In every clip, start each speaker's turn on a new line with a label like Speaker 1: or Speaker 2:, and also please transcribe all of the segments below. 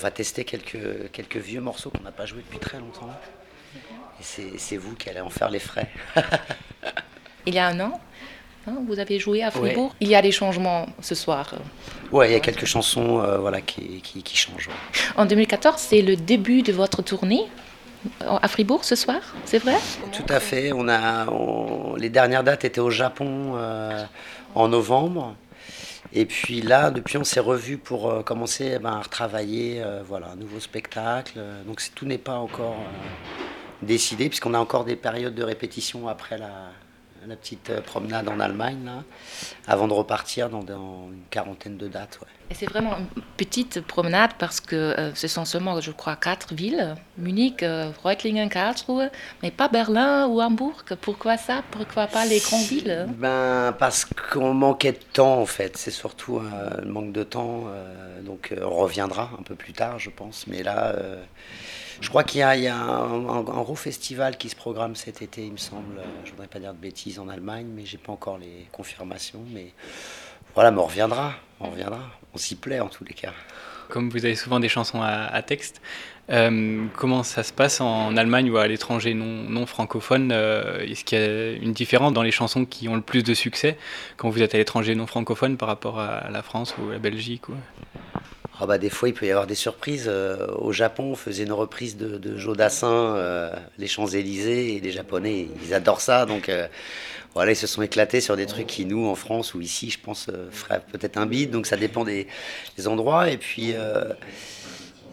Speaker 1: va tester quelques, quelques vieux morceaux qu'on n'a pas joués depuis très longtemps. Et c'est vous qui allez en faire les frais.
Speaker 2: il y a un an, hein, vous avez joué à Fribourg. Il y a des changements ce soir.
Speaker 1: Oui, il y a quelques chansons euh, voilà, qui, qui, changent.
Speaker 2: En 2014, c'est le début de votre tournée à Fribourg ce soir, c'est vrai?
Speaker 1: Tout à fait. On a, les dernières dates étaient au Japon euh, en novembre. Et puis là, depuis, on s'est revu pour euh, commencer eh ben, à retravailler voilà, un nouveau spectacle. Donc tout n'est pas encore décidé, puisqu'on a encore des périodes de répétition après la, la petite euh, promenade en Allemagne, là, avant de repartir dans, une quarantaine de dates.
Speaker 2: Et c'est vraiment une petite promenade parce que euh, ce sont seulement, je crois, quatre villes Munich, euh, Reutlingen, Karlsruhe, mais pas Berlin ou Hambourg. Pourquoi ça? Pourquoi pas les grandes villes?
Speaker 1: ben, Parce qu'on manquait de temps, en fait. C'est surtout un manque de temps. donc on reviendra un peu plus tard, je pense. Mais là. Je crois qu'il y a, un, gros festival qui se programme cet été, il me semble. Je ne voudrais pas dire de bêtises en Allemagne, mais j'ai pas encore les confirmations. Mais voilà, mais on reviendra, on reviendra. On s'y plaît en tous les cas.
Speaker 3: Comme vous avez souvent des chansons à, texte, euh, comment ça se passe en Allemagne ou à l'étranger non, non francophone? Euh, Est-ce qu'il y a une différence dans les chansons qui ont le plus de succès quand vous êtes à l'étranger non francophone par rapport à la France ou à la Belgique
Speaker 1: ah bah, des fois, il peut y avoir des surprises. Euh, au Japon, on faisait une reprise de, de Jodassin, euh, Les Champs-Élysées, et les Japonais, ils adorent ça. Donc euh, voilà, ils se sont éclatés sur des trucs qui, nous, en France ou ici, je pense, feraient peut-être un bide. Donc ça dépend des, endroits. Et puis,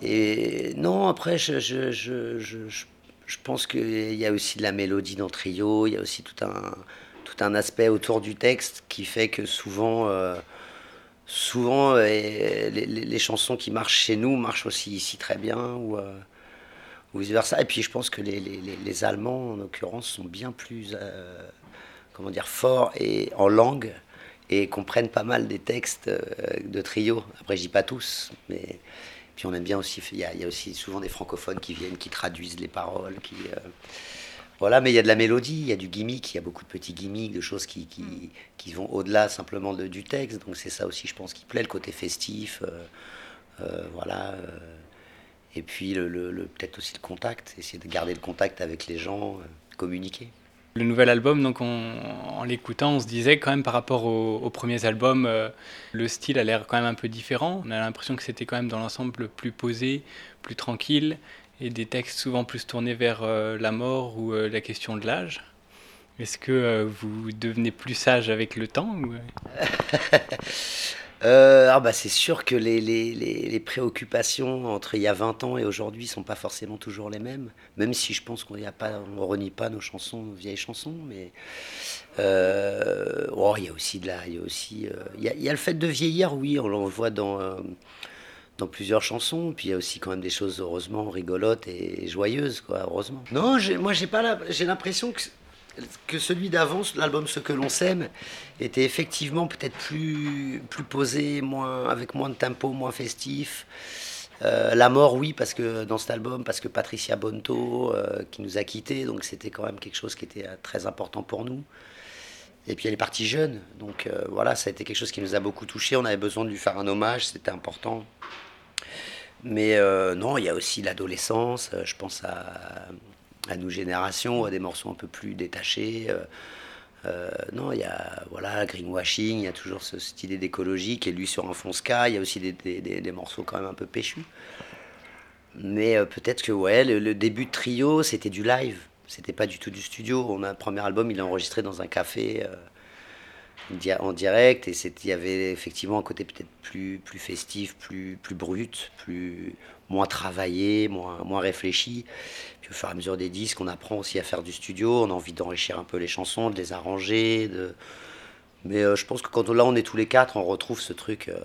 Speaker 1: et non, après, je, je, je, je pense qu'il y a aussi de la mélodie dans trio, il y a aussi tout un, tout un aspect autour du texte qui fait que souvent souvent, euh, les, chansons qui marchent chez nous marchent aussi ici très bien, ou, euh, vice-versa. Et puis je pense que les, Allemands, en l'occurrence, sont bien plus euh, comment dire, forts et, en langue et comprennent pas mal des textes de trio. Après, je dis pas tous, mais puis on aime bien aussi, il y, a, aussi souvent des francophones qui viennent, qui traduisent les paroles, qui... Voilà, mais il y a de la mélodie, il y a du gimmick, il y a beaucoup de petits gimmicks, de choses qui, qui, vont au-delà simplement de, du texte. Donc c'est ça aussi, je pense, qui plaît, le côté festif. Euh, euh, voilà. Euh, et puis le, peut-être aussi le contact, essayer de garder le contact avec les gens, communiquer.
Speaker 3: Le nouvel album, donc en l'écoutant, on se disait quand même par rapport aux, premiers albums, le style a l'air quand même un peu différent. On a l'impression que c'était quand même dans l'ensemble plus posé, plus tranquille et des textes souvent plus tournés vers euh, la mort ou euh, la question de l'âge. Est-ce que euh, vous devenez plus sage avec le temps
Speaker 1: ah bah c'est sûr que les, les, les, préoccupations entre il y a 20 ans et aujourd'hui sont pas forcément toujours les mêmes, même si je pense qu'on ne renie pas nos chansons, vieilles chansons, mais oh, il y a aussi de la, il y a aussi, y le fait de vieillir, oui, on le voit dans dans plusieurs chansons. Puis il y a aussi quand même des choses heureusement rigolotes et joyeuses, quoi, heureusement. Non, moi j'ai l'impression que que celui d'avant, l'album Ce que l'on s'aime, était effectivement peut-être plus, plus posé, moins, avec moins de tempo, moins festif. Euh, la mort, oui, parce que dans cet album, parce que Patricia Bonto, euh, qui nous a quittés, donc c'était quand même quelque chose qui était euh, très important pour nous. Et puis elle est partie jeune, donc voilà, ça a été quelque chose qui nous a beaucoup touché. On avait besoin de lui faire un hommage, c'était important. Mais euh, non, il y a aussi l'adolescence. Euh, je pense à, à nos générations, à des morceaux un peu plus détachés. Euh, non, il y a voilà, greenwashing, il y a toujours ce, cette idée d'écologie qui est lui sur un fond sky. Il y a aussi des, des, des, morceaux quand même un peu péchus. Mais peut-être que ouais, le, début de trio, c'était du live. C'était pas du tout du studio. On a un premier album, il est enregistré dans un café en direct et il y avait effectivement un côté peut-être plus, plus festif, plus, plus brut, plus, moins travaillé, moins, moins réfléchi. Puis au fur et à mesure des disques, on apprend aussi à faire du studio, on a envie d'enrichir un peu les chansons, de les arranger. De... Mais euh, je pense que quand là on est tous les quatre, on retrouve ce truc. Euh,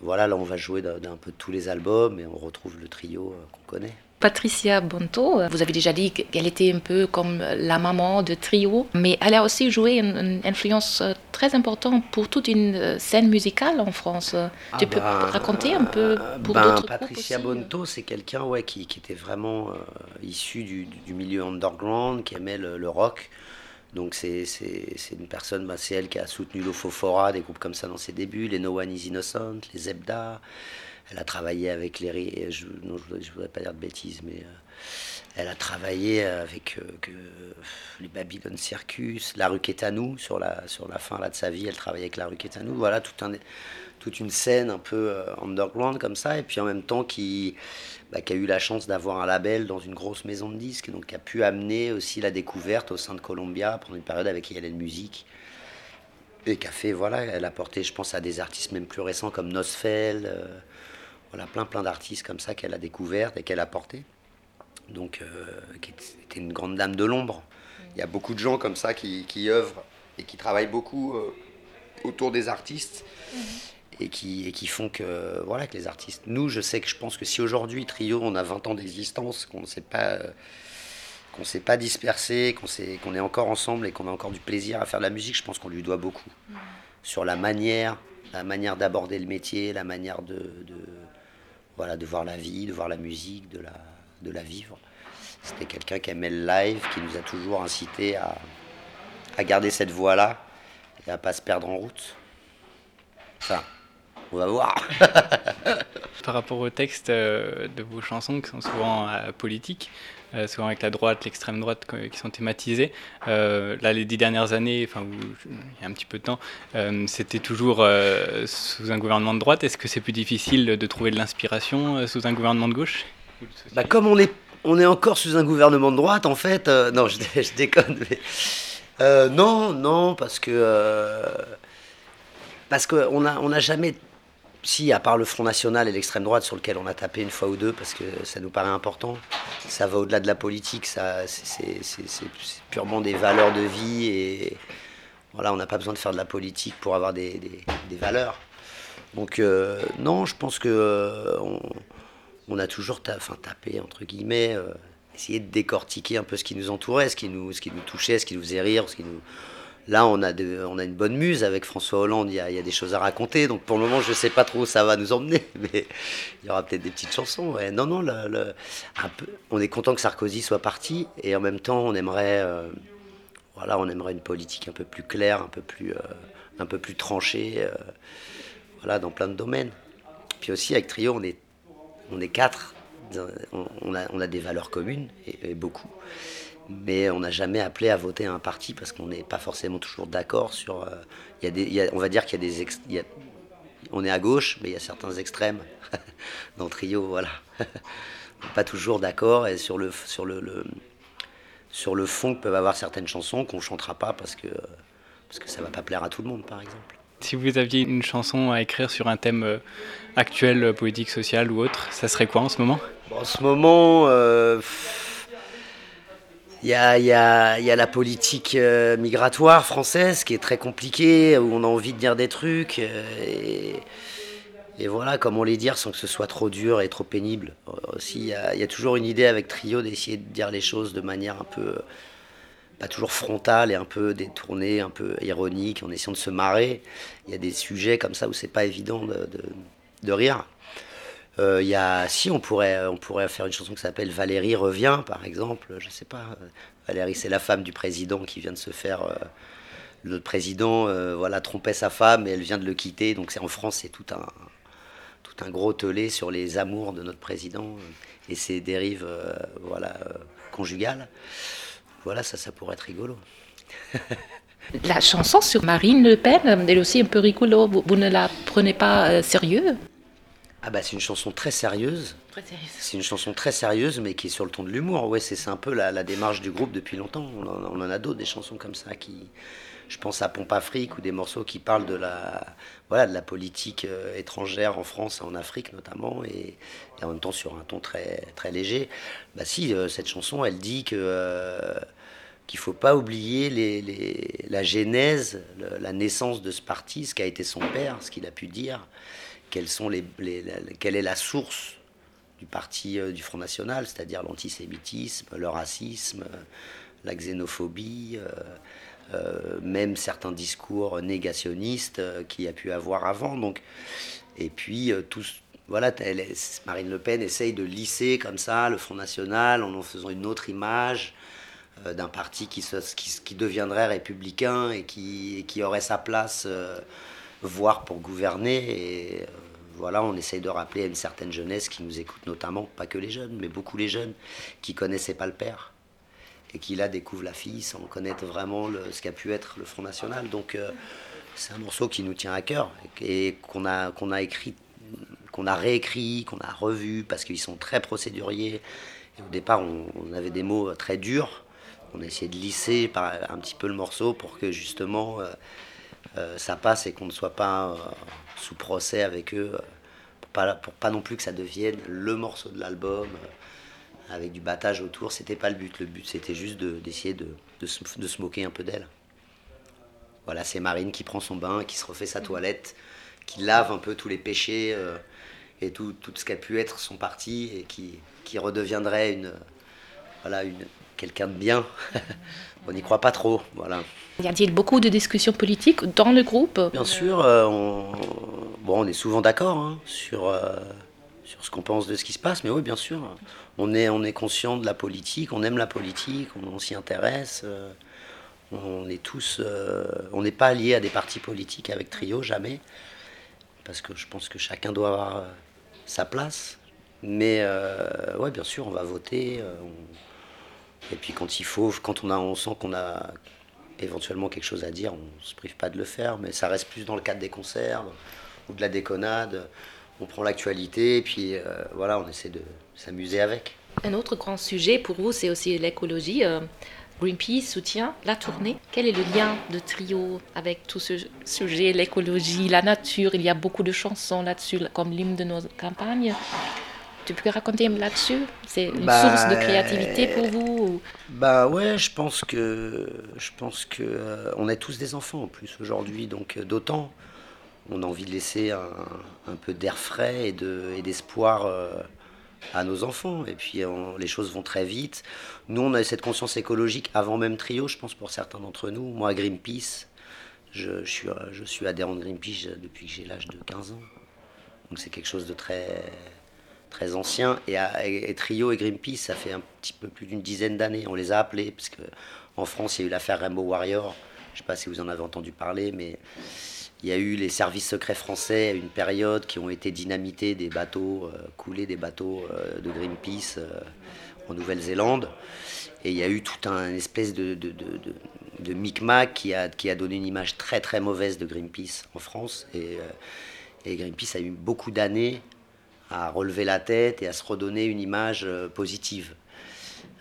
Speaker 1: voilà, là on va jouer d'un peu tous les albums et on retrouve le trio euh, qu'on connaît.
Speaker 2: Patricia Bonto, vous avez déjà dit qu'elle était un peu comme la maman de trio, mais elle a aussi joué une, influence très importante pour toute une scène musicale en France.
Speaker 1: Ah
Speaker 2: tu peux
Speaker 1: ben,
Speaker 2: raconter un peu pour
Speaker 1: ben,
Speaker 2: d'autres
Speaker 1: Patricia Bonto, c'est quelqu'un ouais, qui, qui, était vraiment euh, issu du, du, milieu underground, qui aimait le, rock. Donc c'est une personne, bah, c'est elle qui a soutenu l'Ofofora, des groupes comme ça dans ses débuts, les No One Is Innocent, les Zebda. Elle a travaillé avec les. Je, non, je voudrais pas dire de bêtises, mais elle a travaillé avec les Babylon Circus, la rue Quétanou, sur la, sur la fin là, de sa vie, elle travaillait avec la rue Quétanou. Voilà, tout un, toute une scène un peu underground comme ça, et puis en même temps qui, bah, qui a eu la chance d'avoir un label dans une grosse maison de disques, donc qui a pu amener aussi la découverte au sein de Columbia pendant une période avec Hélène Musique. Et qui a fait, voilà, elle a porté, je pense, à des artistes même plus récents comme Nosfell, euh, voilà, plein plein d'artistes comme ça qu'elle a découvert et qu'elle a porté. Donc, euh, qui était une grande dame de l'ombre. Il y a beaucoup de gens comme ça qui, qui œuvrent et qui travaillent beaucoup euh, autour des artistes. Et qui, et qui font que, voilà, que les artistes. Nous, je sais que je pense que si aujourd'hui, Trio, on a 20 ans d'existence, qu'on ne s'est pas, qu'on s'est pas dispersé, qu'on, qu'on est encore ensemble et qu'on a encore du plaisir à faire de la musique, je pense qu'on lui doit beaucoup. Sur la manière, la manière d'aborder le métier, la manière de, voilà, de voir la vie, de voir la musique, de la, de la vivre. C'était quelqu'un qui aimait le live, qui nous a toujours incité à, à garder cette voie-là et à pas se perdre en route. Ça. On va voir.
Speaker 3: Par rapport au texte euh, de vos chansons qui sont souvent euh, politiques, euh, souvent avec la droite, l'extrême droite qui sont thématisées. là, les dix dernières années, enfin, il y a un petit peu de temps, c'était toujours sous un gouvernement de droite. Est-ce que c'est plus difficile de trouver de l'inspiration sous un gouvernement de gauche?
Speaker 1: Bah, Comme on est, on est encore sous un gouvernement de droite, en fait, non, je, déconne. Non, non, parce que parce qu'on n'a on a jamais si, à part le Front National et l'extrême droite sur lequel on a tapé une fois ou deux parce que ça nous paraît important, ça va au-delà de la politique, ça, c'est, purement des valeurs de vie et voilà, on n'a pas besoin de faire de la politique pour avoir des, valeurs. Donc euh, non, je pense que euh, on, a toujours tapé entre guillemets, euh, essayé de décortiquer un peu ce qui nous entourait, ce qui nous, ce qui nous touchait, ce qui nous faisait rire, ce qui nous Là, on a, on a une bonne muse avec François Hollande, il y, a, des choses à raconter. Donc pour le moment, je ne sais pas trop où ça va nous emmener, mais il y aura peut-être des petites chansons. Non, non, peu, on est content que Sarkozy soit parti, et en même temps, on aimerait, euh, voilà, on aimerait une politique un peu plus claire, un peu plus, euh, un peu plus tranchée, euh, voilà, dans plein de domaines. Puis aussi, avec Trio, on est, on est quatre, on, a, on a des valeurs communes, et beaucoup mais on n'a jamais appelé à voter un parti parce qu'on n'est pas forcément toujours d'accord sur. Euh, y a des, on va dire qu'il y a des. Ex, on est à gauche, mais il y a certains extrêmes dans le trio, voilà. pas toujours d'accord et sur le, sur le, sur le fond que peuvent avoir certaines chansons qu'on chantera pas parce que, parce que ça va pas plaire à tout le monde, par exemple.
Speaker 3: Si vous aviez une chanson à écrire sur un thème euh, actuel, politique, social ou autre, ça serait quoi en ce moment?
Speaker 1: En ce moment. Euh, il y a, y, a, y a, la politique euh, migratoire française qui est très compliquée, où on a envie de dire des trucs. Euh, et, voilà, comment les dire sans que ce soit trop dur et trop pénible. Aussi, il y a, toujours une idée avec Trio d'essayer de dire les choses de manière un peu, pas toujours frontale et un peu détournée, un peu ironique, en essayant de se marrer. Il y a des sujets comme ça où c'est pas évident de, de, de rire. Il euh, y a, si, on pourrait, on pourrait faire une chanson qui s'appelle Valérie revient, par exemple. Je sais pas. Valérie, c'est la femme du président qui vient de se faire. Euh, le président, euh, voilà, trompait sa femme et elle vient de le quitter. Donc, c'est en France, c'est tout un, tout un gros telé sur les amours de notre président et ses dérives, voilà, conjugales. Voilà, ça, ça pourrait être rigolo.
Speaker 2: La chanson sur Marine Le Pen, elle aussi un peu rigolo. Vous, vous ne la prenez pas sérieux?
Speaker 1: Ah bah c'est une chanson très sérieuse. C'est une chanson très sérieuse, mais qui est sur le ton de l'humour. Ouais, c'est un peu la, démarche du groupe depuis longtemps. On en, a d'autres, des chansons comme ça qui, je pense à Pompe Afrique ou des morceaux qui parlent de la, voilà, de la politique euh, étrangère en France et en Afrique notamment, et, en même temps sur un ton très, très léger. Bah si, euh, cette chanson, elle dit que euh, qu'il faut pas oublier les, les, la genèse, la naissance de ce parti, ce qu'a été son père, ce qu'il a pu dire sont les, quelle est la source du parti euh, du Front National, c'est-à-dire l'antisémitisme, le racisme, la xénophobie, euh, euh, même certains discours négationnistes qu'il y a pu avoir avant. Donc, et puis, tous, voilà, Marine Le Pen essaye de lisser comme ça le Front National en en faisant une autre image d'un parti qui, qui, deviendrait républicain et qui, qui aurait sa place, voire pour gouverner. Et voilà, on essaye de rappeler à une certaine jeunesse qui nous écoute notamment, pas que les jeunes, mais beaucoup les jeunes, qui connaissaient pas le père et qui là découvrent la fille sans connaître vraiment ce qu'a pu être le Front National. Donc euh, c'est un morceau qui nous tient à cœur et qu'on a, qu'on a écrit, qu'on a réécrit, qu'on a revu parce qu'ils sont très procéduriers. Et au départ, on, avait des mots très durs. On a essayé de lisser un petit peu le morceau pour que justement euh, euh, ça passe et qu'on ne soit pas sous procès avec eux, pour pas, pour pas non plus que ça devienne le morceau de l'album avec du battage autour. C'était pas le but. Le but, c'était juste d'essayer de, se, moquer un peu d'elle. Voilà, c'est Marine qui prend son bain, qui se refait sa toilette, qui lave un peu tous les péchés euh, et tout, ce qu'a pu être son parti et qui, redeviendrait une, quelqu'un de bien. on n'y croit pas trop. Voilà.
Speaker 2: Y a-t-il beaucoup de discussions politiques dans le groupe?
Speaker 1: Bien sûr, euh, on, bon, on est souvent d'accord hein, sur, euh, sur ce qu'on pense de ce qui se passe, mais oui, bien sûr on est, on est conscient de la politique, on aime la politique, on, s'y intéresse. Euh, on est tous, on n'est pas lié à des partis politiques avec Trio, jamais, parce que je pense que chacun doit avoir sa place. Mais ouais, bien sûr, on va voter. Et puis quand il faut, quand on sent qu'on a éventuellement quelque chose à dire, on se prive pas de le faire. Mais ça reste plus dans le cadre des concerts ou de la déconnade on prend l'actualité et puis euh, voilà, on essaie de s'amuser avec.
Speaker 2: Un autre grand sujet pour vous, c'est aussi l'écologie. Euh, Greenpeace soutient la tournée. Quel est le lien de Trio avec tout ce sujet, l'écologie, la nature? Il y a beaucoup de chansons là-dessus, comme l'hymne de nos campagnes. Tu peux raconter là-dessus C'est une bah, source de créativité pour vous
Speaker 1: Bah ouais, je pense que je pense que euh, on est tous des enfants en plus aujourd'hui, donc d'autant on a envie de laisser un, peu d'air frais et, de, et d'espoir euh, à nos enfants. Et puis les choses vont très vite. Nous, on a cette conscience écologique avant même Trio, je pense, pour certains d'entre nous. Moi, Greenpeace, je, suis, je suis adhérent de Greenpeace depuis que j'ai l'âge de 15 ans. Donc c'est quelque chose de très, très ancien. Et, Trio et Greenpeace, ça fait un petit peu plus d'une dizaine d'années. On les a appelés, parce qu'en France, il y a eu l'affaire Rainbow Warrior. Je ne sais pas si vous en avez entendu parler, mais il y a eu les services secrets français à une période qui ont été dynamités des bateaux, euh, coulés des bateaux euh, de Greenpeace euh, en Nouvelle-Zélande. Et il y a eu tout un espèce de, de, de, micmac qui a, donné une image très très mauvaise de Greenpeace en France. Et, et Greenpeace a eu beaucoup d'années à relever la tête et à se redonner une image positive.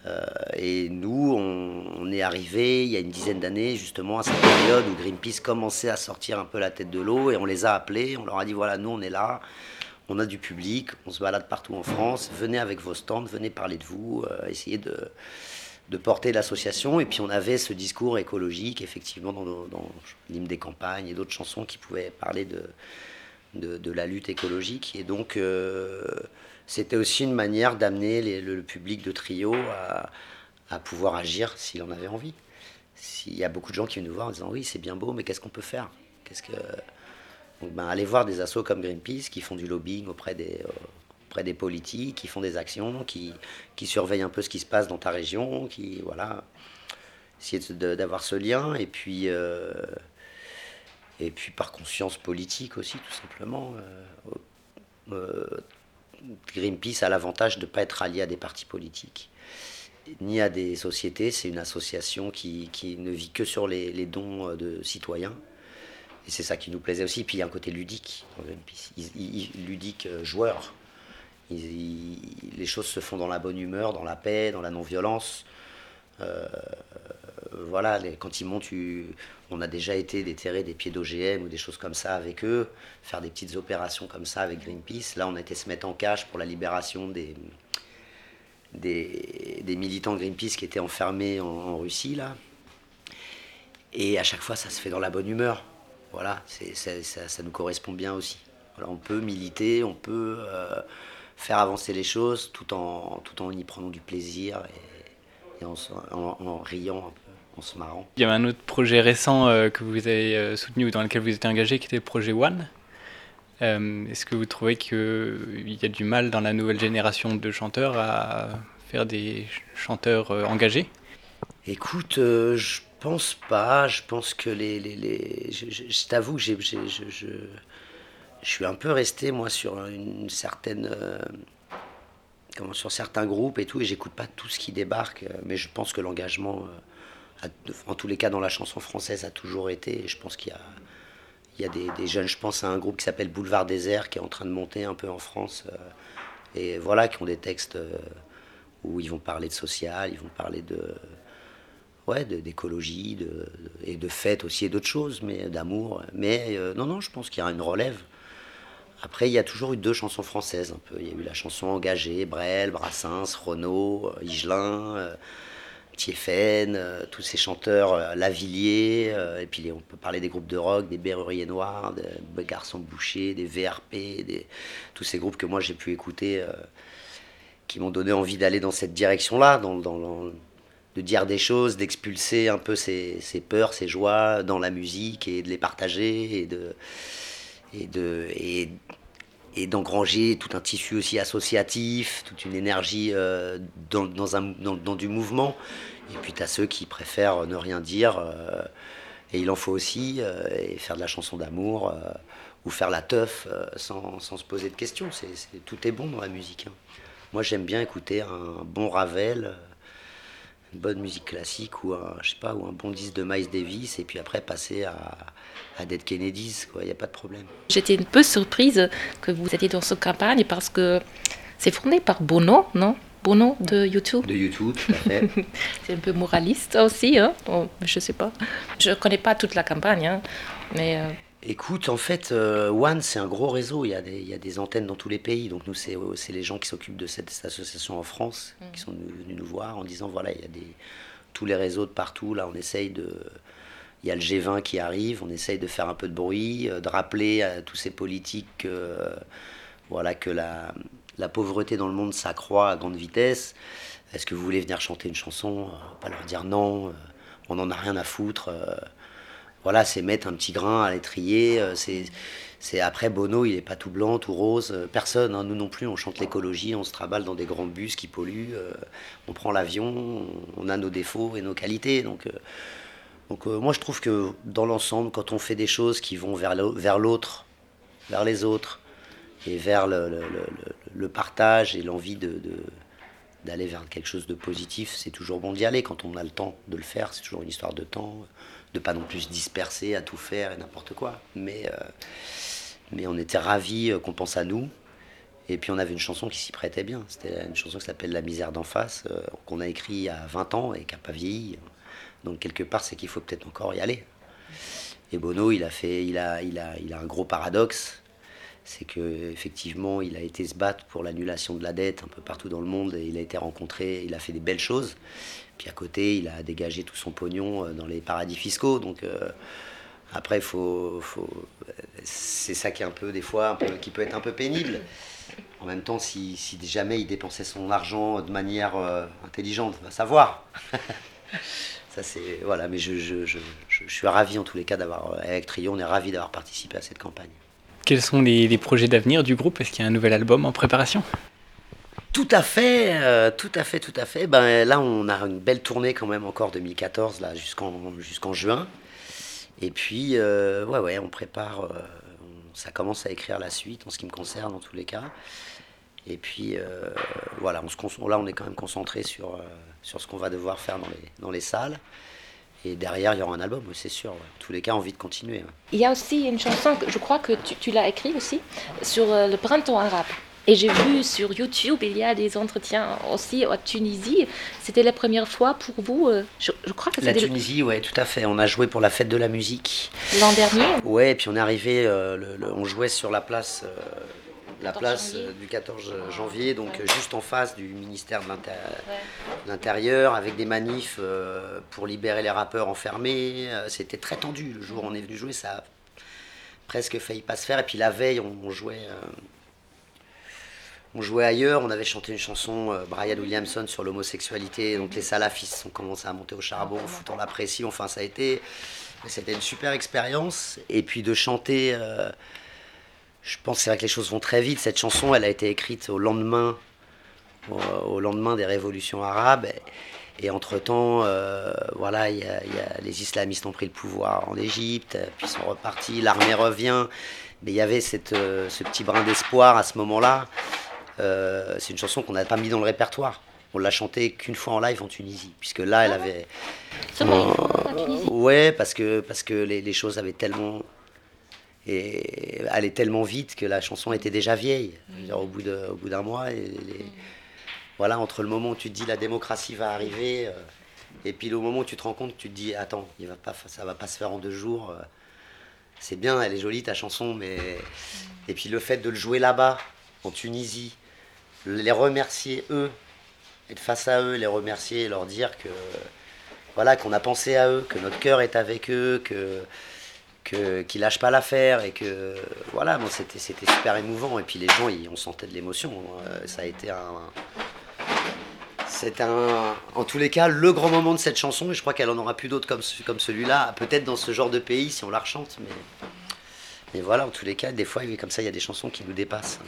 Speaker 1: Euh, et nous, on, est arrivé il y a une dizaine d'années justement à cette période où Greenpeace commençait à sortir un peu la tête de l'eau et on les a appelés, on leur a dit voilà, nous on est là, on a du public, on se balade partout en France, venez avec vos stands, venez parler de vous, euh, essayez de, de porter l'association. Et puis on avait ce discours écologique effectivement dans, dans l'hymne des campagnes et d'autres chansons qui pouvaient parler de, de, la lutte écologique. Et donc... Euh, c'était aussi une manière d'amener le, public de trio à, pouvoir agir s'il en avait envie. S'il y a beaucoup de gens qui viennent nous voir en disant oui c'est bien beau mais qu'est-ce qu'on peut faire? Qu'est-ce que ben, allez voir des assos comme Greenpeace qui font du lobbying auprès des auprès des politiques, qui font des actions, qui, qui surveillent un peu ce qui se passe dans ta région, qui voilà essayer d'avoir ce lien et puis euh, et puis par conscience politique aussi tout simplement. Euh, euh, Greenpeace a l'avantage de ne pas être allié à des partis politiques ni à des sociétés. C'est une association qui, ne vit que sur les, dons euh, de citoyens. Et c'est ça qui nous plaisait aussi. Puis il y a un côté ludique dans Greenpeace, ludique euh, joueur. les choses se font dans la bonne humeur, dans la paix, dans la non-violence. Voilà, quand ils montent, on a déjà été déterrer des pieds d'OGM ou des choses comme ça avec eux, faire des petites opérations comme ça avec Greenpeace. Là, on a été se mettre en cache pour la libération des, militants Greenpeace qui étaient enfermés en, Russie, là. Et à chaque fois, ça se fait dans la bonne humeur. Voilà, ça, nous correspond bien aussi. on peut militer, on peut euh, faire avancer les choses tout en, tout en y prenant du plaisir et, en, riant.
Speaker 3: Il y avait un autre projet récent euh, que vous avez euh, soutenu ou dans lequel vous étiez engagé qui était le projet One. Euh, est-ce que vous trouvez qu'il y a du mal dans la nouvelle génération de chanteurs à faire des chanteurs engagés?
Speaker 1: Écoute, je pense pas. Je pense que les. les, les je, t'avoue que j'ai, je, je suis un peu resté, moi, sur une certaine. comment, sur certains groupes et tout, et j'écoute pas tout ce qui débarque, mais je pense que l'engagement, en tous les cas, dans la chanson française, a toujours été. Je pense qu'il y a. Des, jeunes, je pense à un groupe qui s'appelle Boulevard Désert, qui est en train de monter un peu en France. et voilà, qui ont des textes où ils vont parler de social, ils vont parler de, ouais, d'écologie, de, et de fête aussi, et d'autres choses, mais d'amour. Mais euh, non, non, je pense qu'il y a une relève. Après, il y a toujours eu deux chansons françaises, un peu. Il y a eu la chanson engagée, Brel, Brassens, Renaud, euh, Higelin, euh, tous ces chanteurs, Lavillier, et puis on peut parler des groupes de rock, des Berruriers Noirs, des Garçons Bouchers, des VRP, tous ces groupes que moi j'ai pu écouter, qui m'ont donné envie d'aller dans cette direction-là, de dire des choses, d'expulser un peu ses, peurs, ses joies dans la musique et de les partager et de et d'engranger tout un tissu aussi associatif, toute une énergie euh, dans, du mouvement. Et puis tu as ceux qui préfèrent ne rien dire, euh, et il en faut aussi, euh, et faire de la chanson d'amour, ou faire la teuf sans, se poser de questions. Tout est bon dans la musique. Hein. Moi j'aime bien écouter un bon Ravel une bonne musique classique ou un, je sais pas, ou un bon disque de Miles Davis et puis après passer à, à Dead Kennedys, il n'y a pas de problème.
Speaker 2: J'étais un peu surprise que vous étiez dans cette campagne parce que c'est fourni par Bono, non? Bono de YouTube.
Speaker 1: De YouTube, tout à fait.
Speaker 2: c'est un peu moraliste aussi, hein? Je sais pas. Je connais pas toute la campagne, hein, mais... Euh,
Speaker 1: Écoute, en fait, euh, One, c'est un gros réseau. Il y, a des, il y, a des, antennes dans tous les pays. Donc, nous, c'est les gens qui s'occupent de cette, association en France mm. qui sont venus nous voir en disant voilà, il y a des, tous les réseaux de partout. Là, on essaye de. Il y a le G20 qui arrive. On essaye de faire un peu de bruit, euh, de rappeler à tous ces politiques voilà, que la, la pauvreté dans le monde s'accroît à grande vitesse. Est-ce que vous voulez venir chanter une chanson? Pas leur dire non. on n'en a rien à foutre voilà, c'est mettre un petit grain à l'étrier. Euh, c'est, après Bono, il n'est pas tout blanc, tout rose. Euh, personne, hein, nous non plus, on chante l'écologie, on se traballe dans des grands bus qui polluent, euh, on prend l'avion, on a nos défauts et nos qualités. Donc, donc moi je trouve que dans l'ensemble, quand on fait des choses qui vont vers, l'autre, vers les autres, et vers le, partage et l'envie de, d'aller vers quelque chose de positif, c'est toujours bon d'y aller quand on a le temps de le faire, c'est toujours une histoire de temps de pas non plus se disperser à tout faire et n'importe quoi. Mais, euh, mais on était ravis euh, qu'on pense à nous. Et puis on avait une chanson qui s'y prêtait bien. C'était une chanson qui s'appelle La misère d'en face, euh, qu'on a écrit a 20 ans et qui n'a pas vieilli. Donc quelque part, c'est qu'il faut peut-être encore y aller. Et Bono, il a fait, il a, il a, il a un gros paradoxe, c'est que effectivement, il a été se battre pour l'annulation de la dette un peu partout dans le monde il a été rencontré, il a fait des belles choses. Puis à côté, il a dégagé tout son pognon euh, dans les paradis fiscaux. Donc euh, après, faut, faut... c'est ça qui est un peu des fois, qui peut être un peu pénible. En même temps, si, jamais il dépensait son argent de manière euh, intelligente, va savoir. ça c'est voilà, mais je, suis ravi en tous les cas d'avoir avec Trio, on est ravi d'avoir participé à cette campagne.
Speaker 3: Quels sont les, projets d'avenir du groupe? Est-ce qu'il y a un nouvel album en préparation?
Speaker 1: Tout à fait, euh, tout à fait, tout à fait. Ben, là, on a une belle tournée quand même encore 2014, là, jusqu'en jusqu'en juin. Et puis, euh, ouais, ouais, on prépare, euh, ça commence à écrire la suite en ce qui me concerne, en tous les cas. Et puis, voilà, on se là, on est quand même concentré sur, sur ce qu'on va devoir faire dans les, dans les salles. Et derrière, il y aura un album, c'est sûr. En tous les cas, envie de continuer.
Speaker 2: Il y a aussi une chanson, je crois que tu, tu l'as écrite aussi, sur le printemps arabe. Et j'ai vu sur YouTube, il y a des entretiens aussi en Tunisie. C'était la première fois pour vous euh, je, crois que
Speaker 1: La Tunisie, oui, tout à fait. On a joué pour la fête de la musique.
Speaker 2: L'an dernier
Speaker 1: Ouais, et puis on est arrivé, euh, on jouait sur la place. Euh, la place du 14 janvier, donc juste en face du ministère de l'Intérieur, avec des manifs pour libérer les rappeurs enfermés. C'était très tendu le jour où on est venu jouer, ça a presque failli pas se faire. Et puis la veille, on, jouait on jouait ailleurs, on avait chanté une chanson, euh, Brian Williamson, sur l'homosexualité. Donc les salafistes ont commencé à monter au charbon, foutant la pression. Enfin, ça a été, c'était une super expérience. Et puis de chanter, euh, je pense c'est vrai que les choses vont très vite. Cette chanson, elle a été écrite au lendemain, au, lendemain des révolutions arabes. Et, entre-temps, euh, voilà, y a, les islamistes ont pris le pouvoir en Égypte, puis sont repartis, l'armée revient. Mais il y avait cette, euh, ce petit brin d'espoir à ce moment-là. Euh, c'est une chanson qu'on n'a pas mis dans le répertoire. On l'a chantée qu'une fois en live en Tunisie, puisque là, elle avait.
Speaker 2: Seulement une fois en Tunisie.
Speaker 1: Ouais, parce que, parce que les, les choses avaient tellement. Et allaient tellement vite que la chanson était déjà vieille. Dire, au bout de- au bout d'un mois, et les- voilà, entre le moment où tu te dis la démocratie va arriver, euh, et puis le moment où tu te rends compte, tu te dis attends, il va pas, ça va pas se faire en deux jours. euh, c'est bien, elle est jolie ta chanson, mais et puis le fait de le jouer là-bas, en Tunisie, les remercier eux, être face à eux, les remercier, et leur dire que voilà qu'on a pensé à eux, que notre cœur est avec eux, que que qu'ils lâchent pas l'affaire et que voilà, bon, c'était c'était super émouvant et puis les gens, ils- on sentait de l'émotion. euh, ça a été un c'est un, en tous les cas, le grand moment de cette chanson, et je crois qu'elle en aura plus d'autres comme, comme celui-là, peut-être dans ce genre de pays si on la rechante, mais, mais voilà, en tous les cas, des fois, comme ça, il y a des chansons qui nous dépassent.